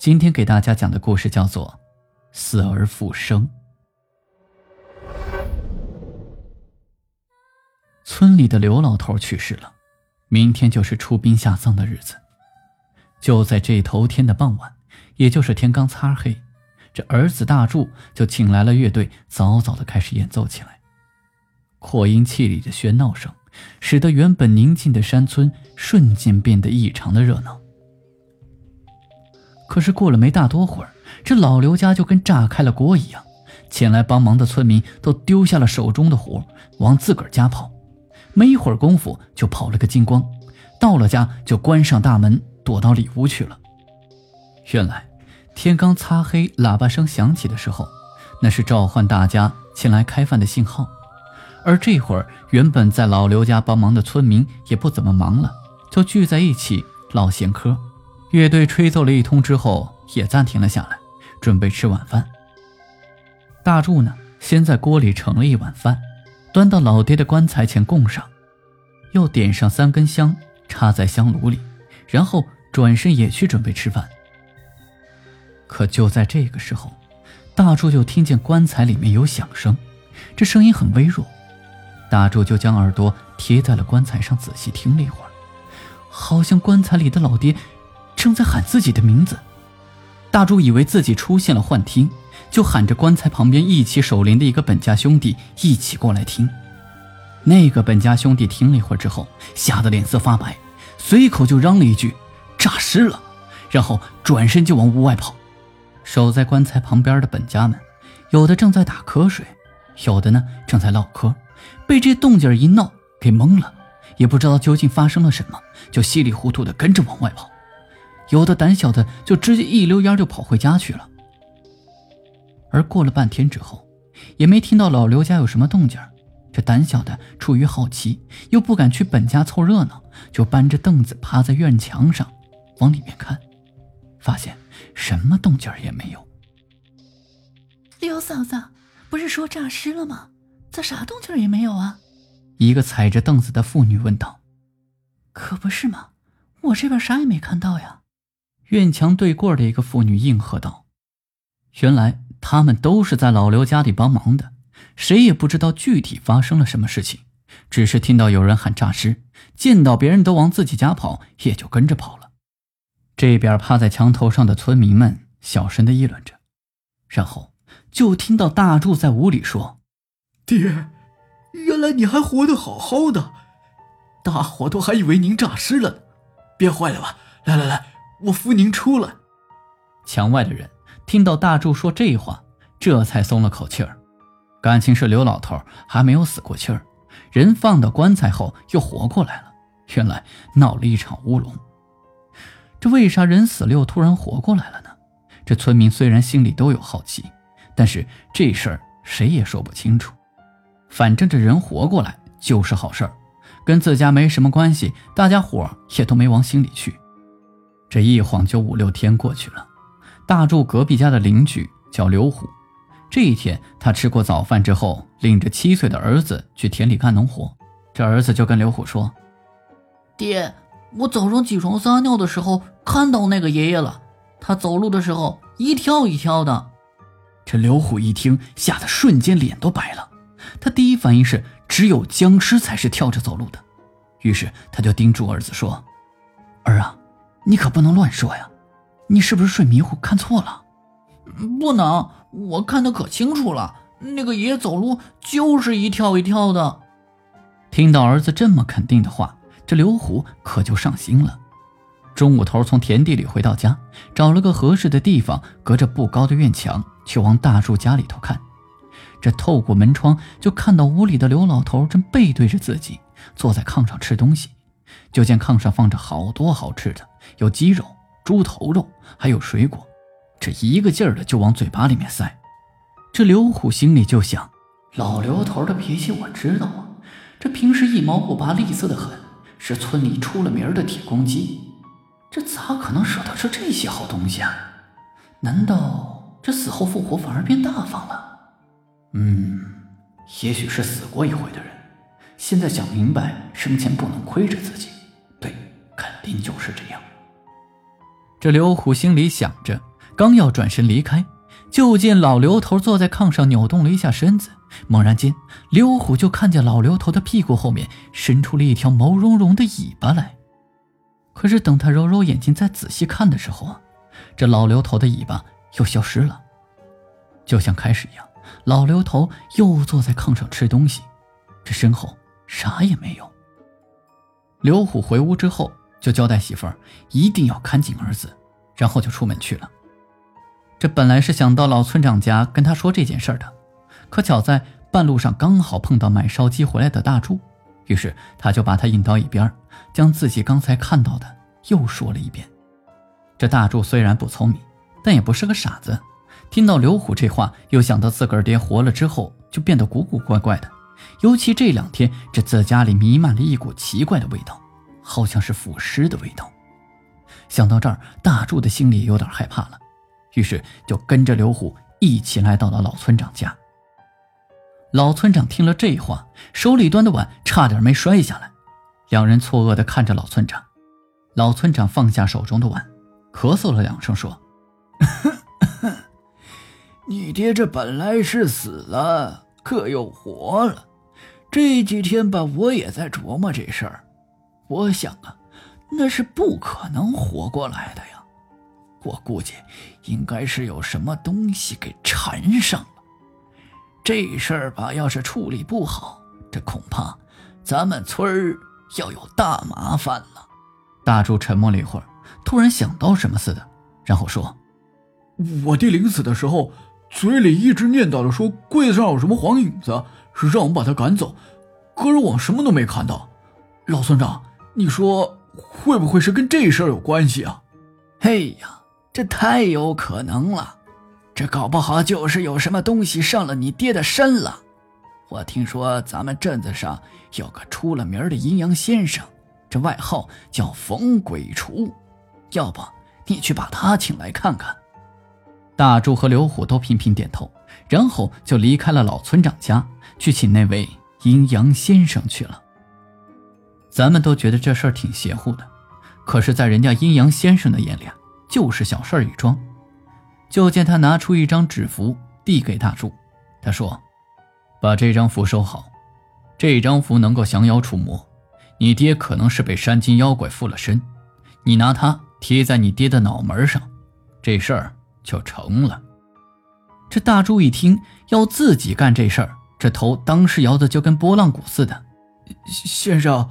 今天给大家讲的故事叫做《死而复生》。村里的刘老头去世了，明天就是出殡下葬的日子。就在这头天的傍晚，也就是天刚擦黑，这儿子大柱就请来了乐队，早早的开始演奏起来。扩音器里的喧闹声，使得原本宁静的山村瞬间变得异常的热闹。可是过了没大多会儿，这老刘家就跟炸开了锅一样，前来帮忙的村民都丢下了手中的活，往自个儿家跑。没一会儿功夫，就跑了个精光。到了家，就关上大门，躲到里屋去了。原来，天刚擦黑，喇叭声响起的时候，那是召唤大家前来开饭的信号。而这会儿，原本在老刘家帮忙的村民也不怎么忙了，就聚在一起唠闲嗑。乐队吹奏了一通之后，也暂停了下来，准备吃晚饭。大柱呢，先在锅里盛了一碗饭。端到老爹的棺材前供上，又点上三根香，插在香炉里，然后转身也去准备吃饭。可就在这个时候，大柱就听见棺材里面有响声，这声音很微弱。大柱就将耳朵贴在了棺材上，仔细听了一会儿，好像棺材里的老爹正在喊自己的名字。大柱以为自己出现了幻听。就喊着棺材旁边一起守灵的一个本家兄弟一起过来听。那个本家兄弟听了一会儿之后，吓得脸色发白，随口就嚷了一句：“诈尸了！”然后转身就往屋外跑。守在棺材旁边的本家们，有的正在打瞌睡，有的呢正在唠嗑，被这动静一闹给懵了，也不知道究竟发生了什么，就稀里糊涂的跟着往外跑。有的胆小的就直接一溜烟就跑回家去了。而过了半天之后，也没听到老刘家有什么动静。这胆小的出于好奇，又不敢去本家凑热闹，就搬着凳子趴在院墙上，往里面看，发现什么动静也没有。刘嫂子，不是说诈尸了吗？咋啥动静也没有啊？一个踩着凳子的妇女问道。可不是嘛，我这边啥也没看到呀。院墙对过的一个妇女应和道。原来。他们都是在老刘家里帮忙的，谁也不知道具体发生了什么事情，只是听到有人喊诈尸，见到别人都往自己家跑，也就跟着跑了。这边趴在墙头上的村民们小声的议论着，然后就听到大柱在屋里说：“爹，原来你还活得好好的，大伙都还以为您诈尸了，呢，憋坏了吧？来来来，我扶您出来。”墙外的人。听到大柱说这话，这才松了口气儿。感情是刘老头还没有死过气儿，人放到棺材后又活过来了。原来闹了一场乌龙。这为啥人死了又突然活过来了呢？这村民虽然心里都有好奇，但是这事儿谁也说不清楚。反正这人活过来就是好事儿，跟自家没什么关系，大家伙也都没往心里去。这一晃就五六天过去了。大柱隔壁家的邻居叫刘虎，这一天他吃过早饭之后，领着七岁的儿子去田里干农活。这儿子就跟刘虎说：“爹，我早上起床撒尿的时候看到那个爷爷了，他走路的时候一跳一跳的。”这刘虎一听，吓得瞬间脸都白了。他第一反应是只有僵尸才是跳着走路的，于是他就叮嘱儿子说：“儿啊，你可不能乱说呀。”你是不是睡迷糊看错了？不能，我看得可清楚了。那个爷爷走路就是一跳一跳的。听到儿子这么肯定的话，这刘虎可就上心了。中午头从田地里回到家，找了个合适的地方，隔着不高的院墙，去往大树家里头看。这透过门窗就看到屋里的刘老头正背对着自己，坐在炕上吃东西。就见炕上放着好多好吃的，有鸡肉。猪头肉，还有水果，这一个劲儿的就往嘴巴里面塞。这刘虎心里就想：老刘头的脾气我知道啊，这平时一毛不拔，吝啬的很，是村里出了名的铁公鸡。这咋可能舍得吃这些好东西啊？难道这死后复活反而变大方了？嗯，也许是死过一回的人，现在想明白生前不能亏着自己。对，肯定就是这样。这刘虎心里想着，刚要转身离开，就见老刘头坐在炕上扭动了一下身子。猛然间，刘虎就看见老刘头的屁股后面伸出了一条毛茸茸的尾巴来。可是等他揉揉眼睛再仔细看的时候啊，这老刘头的尾巴又消失了，就像开始一样。老刘头又坐在炕上吃东西，这身后啥也没有。刘虎回屋之后，就交代媳妇儿一定要看紧儿子，然后就出门去了。这本来是想到老村长家跟他说这件事的，可巧在半路上刚好碰到买烧鸡回来的大柱，于是他就把他引到一边，将自己刚才看到的又说了一遍。这大柱虽然不聪明，但也不是个傻子。听到刘虎这话，又想到自个儿爹活了之后就变得古古怪怪的，尤其这两天这自家里弥漫了一股奇怪的味道，好像是腐尸的味道。想到这儿，大柱的心里有点害怕了，于是就跟着刘虎一起来到了老村长家。老村长听了这话，手里端的碗差点没摔下来，两人错愕地看着老村长。老村长放下手中的碗，咳嗽了两声，说。你爹这本来是死了，可又活了。这几天吧，我也在琢磨这事儿。我想啊，那是不可能活过来的呀。我估计应该是有什么东西给缠上了。这事儿吧，要是处理不好，这恐怕咱们村儿要有大麻烦了。大柱沉默了一会儿，突然想到什么似的，然后说：“我爹临死的时候。”嘴里一直念叨着说柜子上有什么黄影子，让我们把他赶走。可是我什么都没看到。老村长，你说会不会是跟这事儿有关系啊？嘿呀，这太有可能了。这搞不好就是有什么东西上了你爹的身了。我听说咱们镇子上有个出了名的阴阳先生，这外号叫冯鬼厨。要不你去把他请来看看。大柱和刘虎都频频点头，然后就离开了老村长家，去请那位阴阳先生去了。咱们都觉得这事儿挺邪乎的，可是，在人家阴阳先生的眼里，啊，就是小事一桩。就见他拿出一张纸符，递给大柱，他说：“把这张符收好，这张符能够降妖除魔。你爹可能是被山精妖怪附了身，你拿它贴在你爹的脑门上，这事儿。”就成了。这大柱一听要自己干这事儿，这头当时摇的就跟拨浪鼓似的。先生，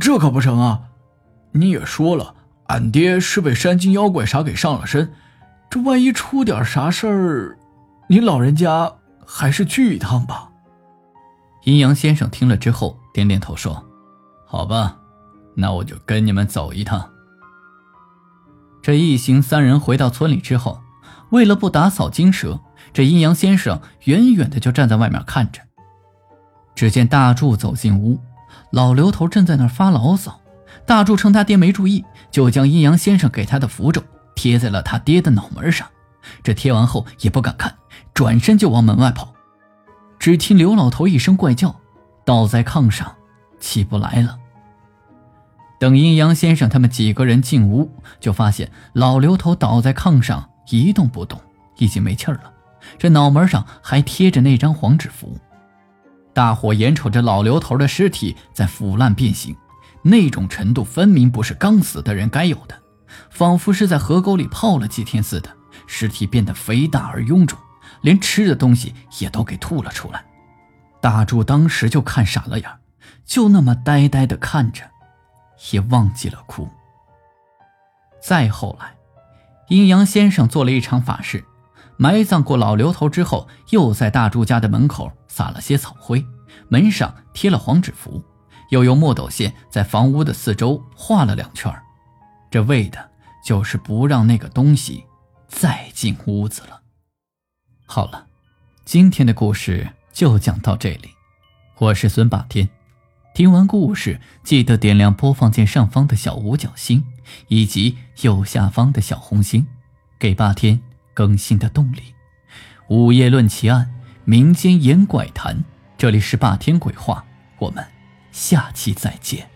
这可不成啊！你也说了，俺爹是被山精妖怪啥给上了身，这万一出点啥事儿，您老人家还是去一趟吧。阴阳先生听了之后点点头说：“好吧，那我就跟你们走一趟。”这一行三人回到村里之后。为了不打草惊蛇，这阴阳先生远远的就站在外面看着。只见大柱走进屋，老刘头正在那儿发牢骚。大柱趁他爹没注意，就将阴阳先生给他的符咒贴在了他爹的脑门上。这贴完后也不敢看，转身就往门外跑。只听刘老头一声怪叫，倒在炕上，起不来了。等阴阳先生他们几个人进屋，就发现老刘头倒在炕上。一动不动，已经没气儿了。这脑门上还贴着那张黄纸符。大伙眼瞅着老刘头的尸体在腐烂变形，那种程度分明不是刚死的人该有的，仿佛是在河沟里泡了几天似的。尸体变得肥大而臃肿，连吃的东西也都给吐了出来。大柱当时就看傻了眼，就那么呆呆地看着，也忘记了哭。再后来。阴阳先生做了一场法事，埋葬过老刘头之后，又在大柱家的门口撒了些草灰，门上贴了黄纸符，又用墨斗线在房屋的四周画了两圈这为的就是不让那个东西再进屋子了。好了，今天的故事就讲到这里。我是孙霸天，听完故事记得点亮播放键上方的小五角星以及右下方的小红心，给霸天更新的动力。午夜论奇案，民间言怪谈，这里是霸天鬼话，我们下期再见。